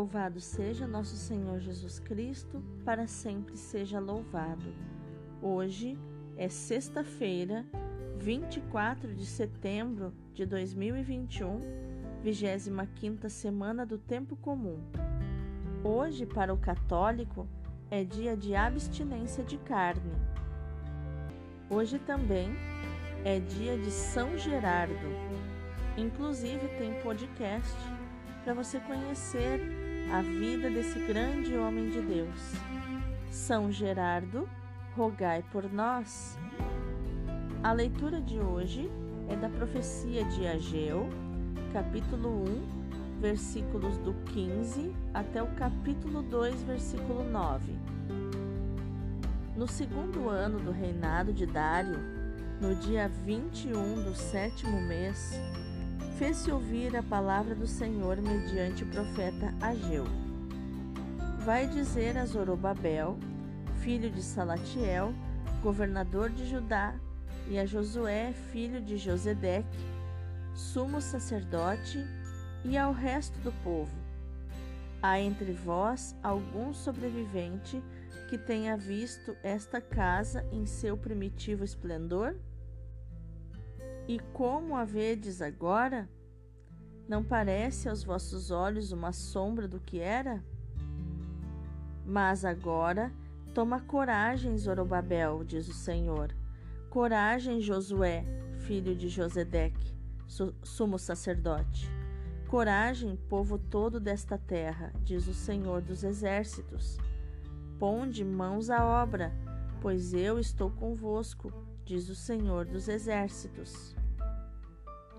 Louvado seja nosso Senhor Jesus Cristo, para sempre seja louvado. Hoje é sexta-feira, 24 de setembro de 2021, 25 semana do tempo comum. Hoje, para o católico, é dia de abstinência de carne. Hoje também é dia de São Gerardo. Inclusive tem podcast para você conhecer a vida desse grande homem de Deus. São Gerardo, rogai por nós. A leitura de hoje é da profecia de Ageu, capítulo 1, versículos do 15 até o capítulo 2, versículo 9. No segundo ano do reinado de Dário, no dia 21 do sétimo mês, fez-se ouvir a palavra do Senhor mediante o profeta Ageu. Vai dizer a Zorobabel, filho de Salatiel, governador de Judá, e a Josué, filho de Josedeque, sumo sacerdote, e ao resto do povo: Há entre vós algum sobrevivente que tenha visto esta casa em seu primitivo esplendor? E como a vedes agora? Não parece aos vossos olhos uma sombra do que era? Mas agora toma coragem, Zorobabel, diz o Senhor. Coragem, Josué, filho de Josedeque, sumo sacerdote. Coragem, povo todo desta terra, diz o Senhor dos exércitos. Ponde mãos à obra, pois eu estou convosco, diz o Senhor dos exércitos.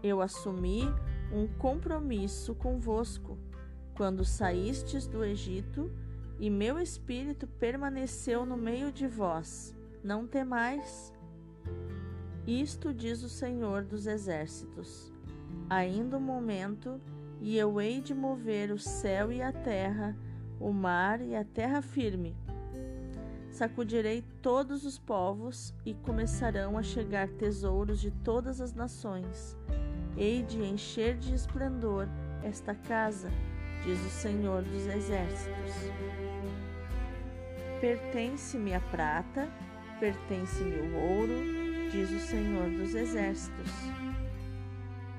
Eu assumi um compromisso convosco quando saístes do Egito, e meu espírito permaneceu no meio de vós. Não temais. Isto diz o Senhor dos exércitos. Ainda um momento, e eu hei de mover o céu e a terra, o mar e a terra firme. Sacudirei todos os povos e começarão a chegar tesouros de todas as nações Hei de encher de esplendor esta casa, diz o Senhor dos Exércitos. Pertence-me a prata, pertence-me o ouro, diz o Senhor dos Exércitos.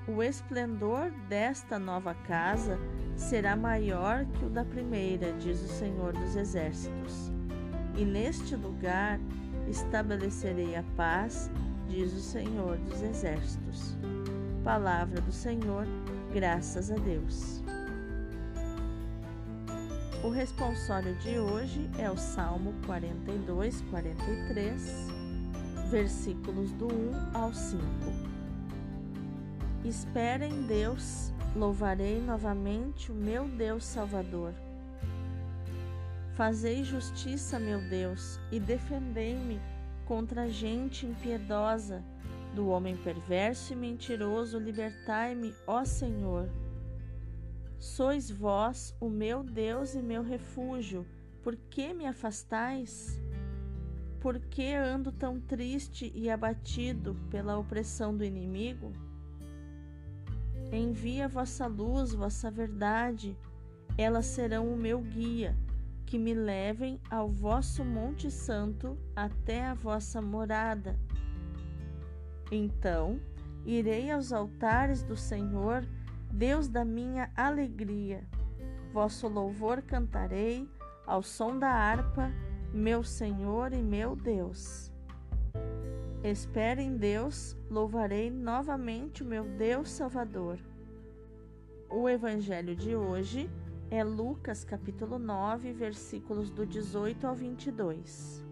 O esplendor desta nova casa será maior que o da primeira, diz o Senhor dos Exércitos. E neste lugar estabelecerei a paz, diz o Senhor dos Exércitos. Palavra do Senhor, graças a Deus. O responsório de hoje é o Salmo 42, 43, versículos do 1 ao 5. Espera em Deus, louvarei novamente o meu Deus Salvador. Fazei justiça, meu Deus, e defendei-me contra a gente impiedosa do homem perverso e mentiroso, libertai-me, ó Senhor. Sois vós o meu Deus e meu refúgio, por que me afastais? Por que ando tão triste e abatido pela opressão do inimigo? Envia vossa luz, vossa verdade, elas serão o meu guia, que me levem ao vosso Monte Santo até a vossa morada então irei aos altares do Senhor, Deus da minha alegria. Vosso louvor cantarei ao som da harpa, meu Senhor e meu Deus. Espere em Deus, louvarei novamente o meu Deus Salvador. O evangelho de hoje é Lucas capítulo 9, versículos do 18 ao 22.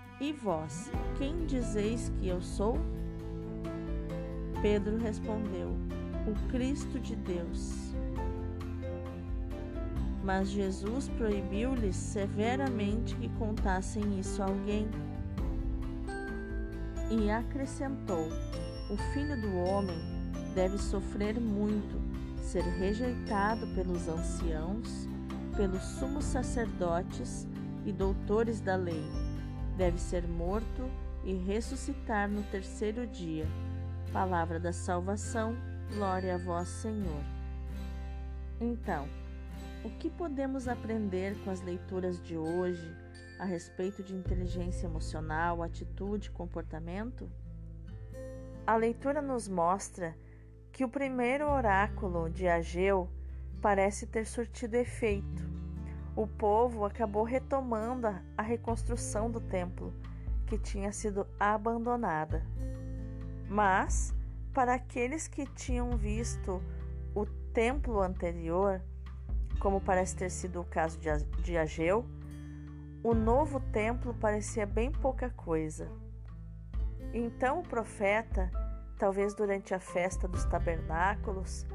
e vós, quem dizeis que eu sou? Pedro respondeu: O Cristo de Deus. Mas Jesus proibiu-lhes severamente que contassem isso a alguém. E acrescentou: O filho do homem deve sofrer muito, ser rejeitado pelos anciãos, pelos sumos sacerdotes e doutores da lei. Deve ser morto e ressuscitar no terceiro dia. Palavra da salvação, glória a vós, Senhor. Então, o que podemos aprender com as leituras de hoje a respeito de inteligência emocional, atitude e comportamento? A leitura nos mostra que o primeiro oráculo de Ageu parece ter surtido efeito. O povo acabou retomando a reconstrução do templo, que tinha sido abandonada. Mas, para aqueles que tinham visto o templo anterior, como parece ter sido o caso de Ageu, o novo templo parecia bem pouca coisa. Então o profeta, talvez durante a festa dos tabernáculos,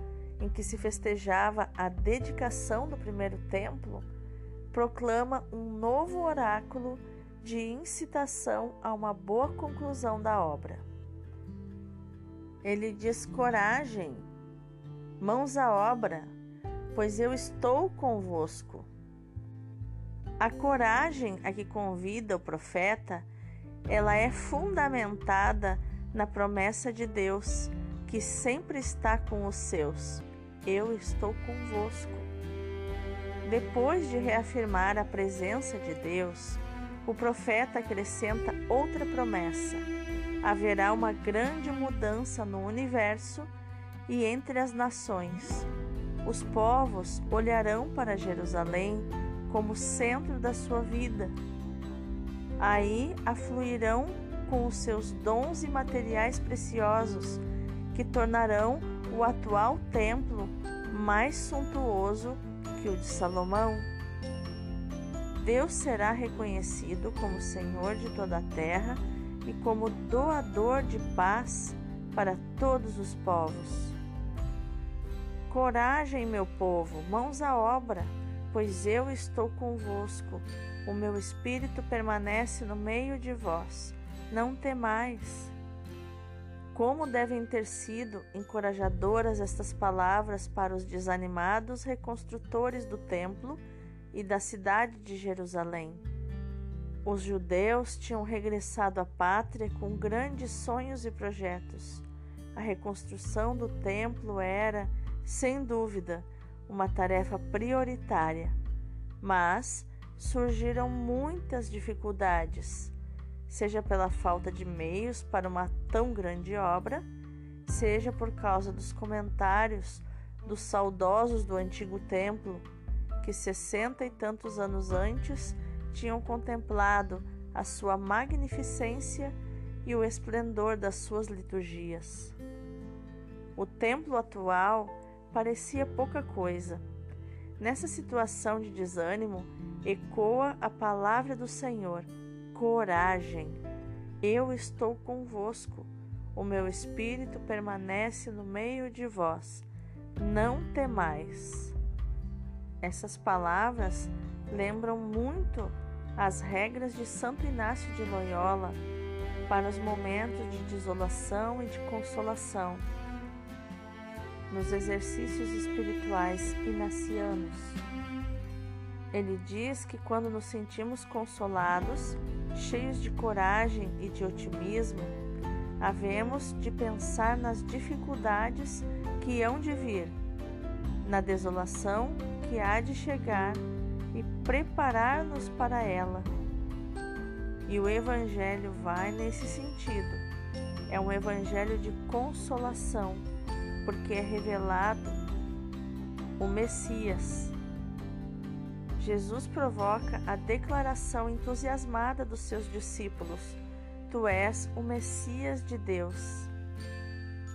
em que se festejava a dedicação do primeiro templo, proclama um novo oráculo de incitação a uma boa conclusão da obra. Ele diz: coragem, mãos à obra, pois eu estou convosco. A coragem a que convida o profeta, ela é fundamentada na promessa de Deus, que sempre está com os seus. Eu estou convosco. Depois de reafirmar a presença de Deus, o profeta acrescenta outra promessa haverá uma grande mudança no universo e entre as nações. Os povos olharão para Jerusalém como centro da sua vida. Aí afluirão com os seus dons e materiais preciosos, que tornarão o atual templo mais suntuoso que o de Salomão. Deus será reconhecido como Senhor de toda a terra e como doador de paz para todos os povos. Coragem, meu povo, mãos à obra, pois eu estou convosco. O meu espírito permanece no meio de vós. Não temais. Como devem ter sido encorajadoras estas palavras para os desanimados reconstrutores do templo e da cidade de Jerusalém. Os judeus tinham regressado à pátria com grandes sonhos e projetos. A reconstrução do templo era, sem dúvida, uma tarefa prioritária, mas surgiram muitas dificuldades, seja pela falta de meios para uma tão grande obra, seja por causa dos comentários dos saudosos do antigo templo, que sessenta e tantos anos antes tinham contemplado a sua magnificência e o esplendor das suas liturgias. O templo atual parecia pouca coisa. Nessa situação de desânimo, ecoa a palavra do Senhor: coragem. Eu estou convosco. O meu espírito permanece no meio de vós. Não temais. Essas palavras lembram muito as regras de Santo Inácio de Loyola para os momentos de desolação e de consolação, nos exercícios espirituais inacianos. Ele diz que quando nos sentimos consolados, cheios de coragem e de otimismo, havemos de pensar nas dificuldades que hão de vir, na desolação que há de chegar e preparar-nos para ela. E o Evangelho vai nesse sentido. É um Evangelho de consolação, porque é revelado o Messias. Jesus provoca a declaração entusiasmada dos seus discípulos: Tu és o Messias de Deus.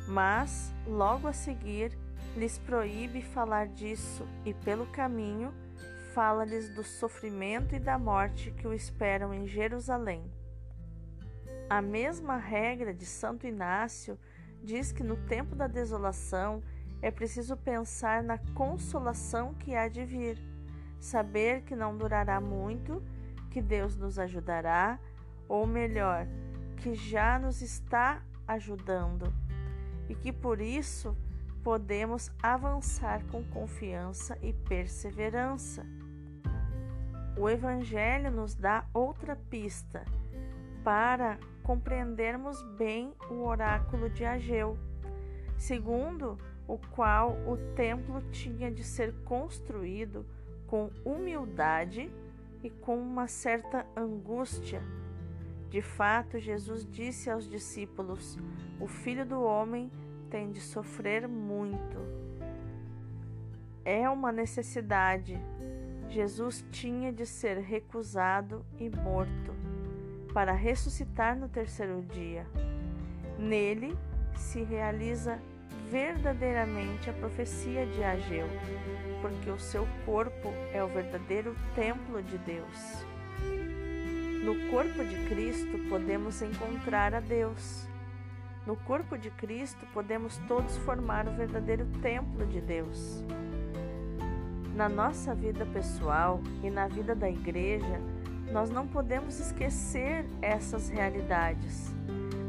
Mas, logo a seguir, lhes proíbe falar disso e, pelo caminho, fala-lhes do sofrimento e da morte que o esperam em Jerusalém. A mesma regra de Santo Inácio diz que no tempo da desolação é preciso pensar na consolação que há de vir, saber que não durará muito, que Deus nos ajudará, ou melhor, que já nos está ajudando e que por isso podemos avançar com confiança e perseverança. O Evangelho nos dá outra pista para compreendermos bem o oráculo de Ageu, segundo o qual o templo tinha de ser construído com humildade e com uma certa angústia. De fato, Jesus disse aos discípulos: O filho do homem tem de sofrer muito. É uma necessidade. Jesus tinha de ser recusado e morto para ressuscitar no terceiro dia. Nele se realiza verdadeiramente a profecia de Ageu, porque o seu corpo é o verdadeiro templo de Deus. No corpo de Cristo podemos encontrar a Deus. No corpo de Cristo podemos todos formar o verdadeiro templo de Deus. Na nossa vida pessoal e na vida da igreja, nós não podemos esquecer essas realidades.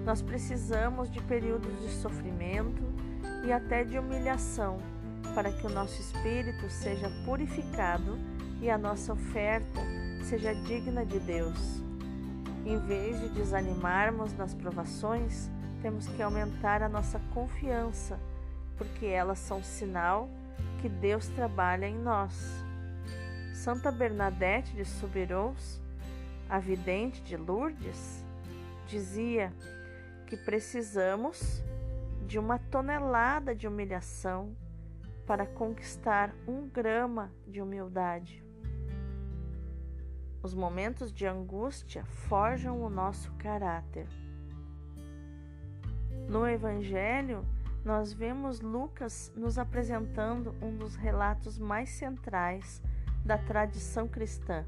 Nós precisamos de períodos de sofrimento, e até de humilhação, para que o nosso espírito seja purificado e a nossa oferta seja digna de Deus. Em vez de desanimarmos nas provações, temos que aumentar a nossa confiança, porque elas são sinal que Deus trabalha em nós. Santa Bernadette de Soubirous, a vidente de Lourdes, dizia que precisamos de uma tonelada de humilhação para conquistar um grama de humildade. Os momentos de angústia forjam o nosso caráter. No Evangelho, nós vemos Lucas nos apresentando um dos relatos mais centrais da tradição cristã.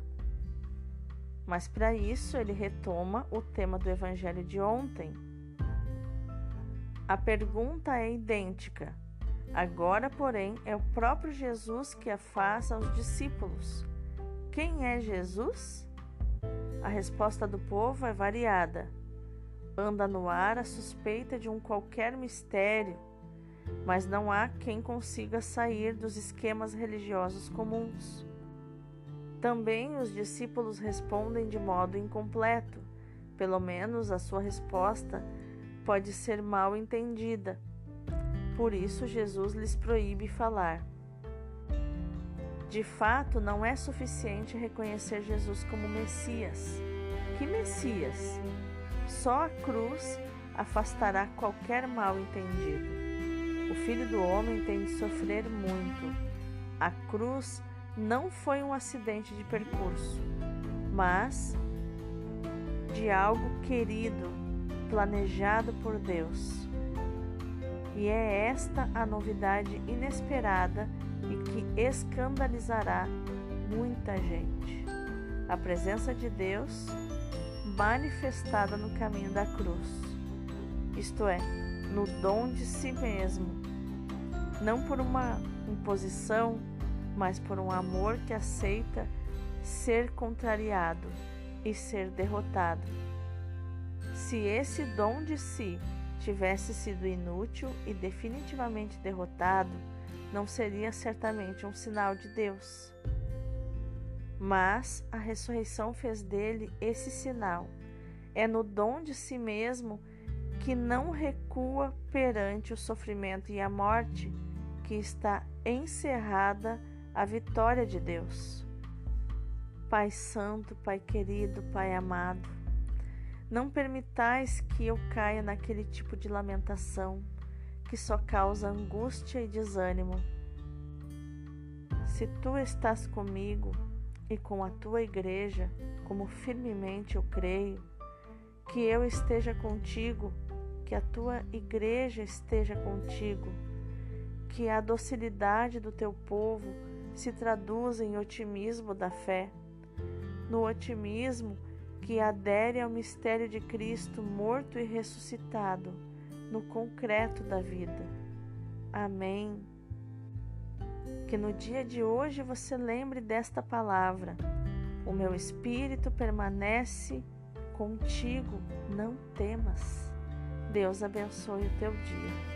Mas para isso ele retoma o tema do Evangelho de ontem, a pergunta é idêntica. Agora, porém, é o próprio Jesus que a faz aos discípulos: Quem é Jesus? A resposta do povo é variada. Anda no ar a suspeita de um qualquer mistério, mas não há quem consiga sair dos esquemas religiosos comuns. Também os discípulos respondem de modo incompleto, pelo menos a sua resposta pode ser mal entendida. Por isso, Jesus lhes proíbe falar. De fato, não é suficiente reconhecer Jesus como Messias. Que Messias? Só a cruz afastará qualquer mal entendido. O Filho do Homem tem de sofrer muito. A cruz não foi um acidente de percurso, mas de algo querido planejado por Deus. E é esta a novidade inesperada e que escandalizará muita gente. A presença de Deus manifestada no caminho da cruz, isto é, no dom de si mesmo, não por uma imposição, mas por um amor que aceita ser contrariado e ser derrotado se esse dom de si tivesse sido inútil e definitivamente derrotado, não seria certamente um sinal de Deus. Mas a ressurreição fez dele esse sinal. É no dom de si mesmo que não recua perante o sofrimento e a morte que está encerrada a vitória de Deus. Pai Santo, Pai querido, Pai amado, não permitais que eu caia naquele tipo de lamentação que só causa angústia e desânimo. Se tu estás comigo e com a tua igreja, como firmemente eu creio, que eu esteja contigo, que a tua igreja esteja contigo, que a docilidade do teu povo se traduza em otimismo da fé. No otimismo, que adere ao mistério de Cristo morto e ressuscitado no concreto da vida. Amém. Que no dia de hoje você lembre desta palavra. O meu espírito permanece contigo, não temas. Deus abençoe o teu dia.